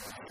you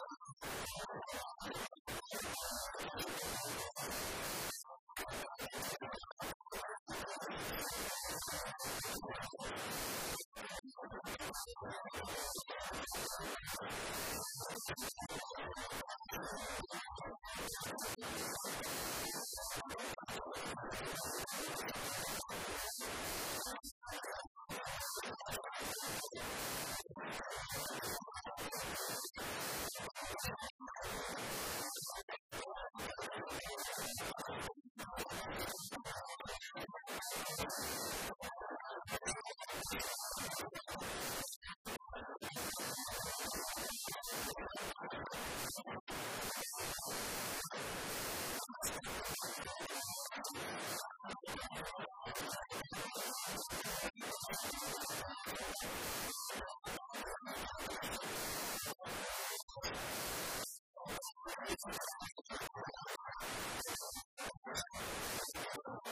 you. チョコレートのようなものを見つけたりとかしてるんですけども。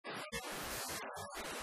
you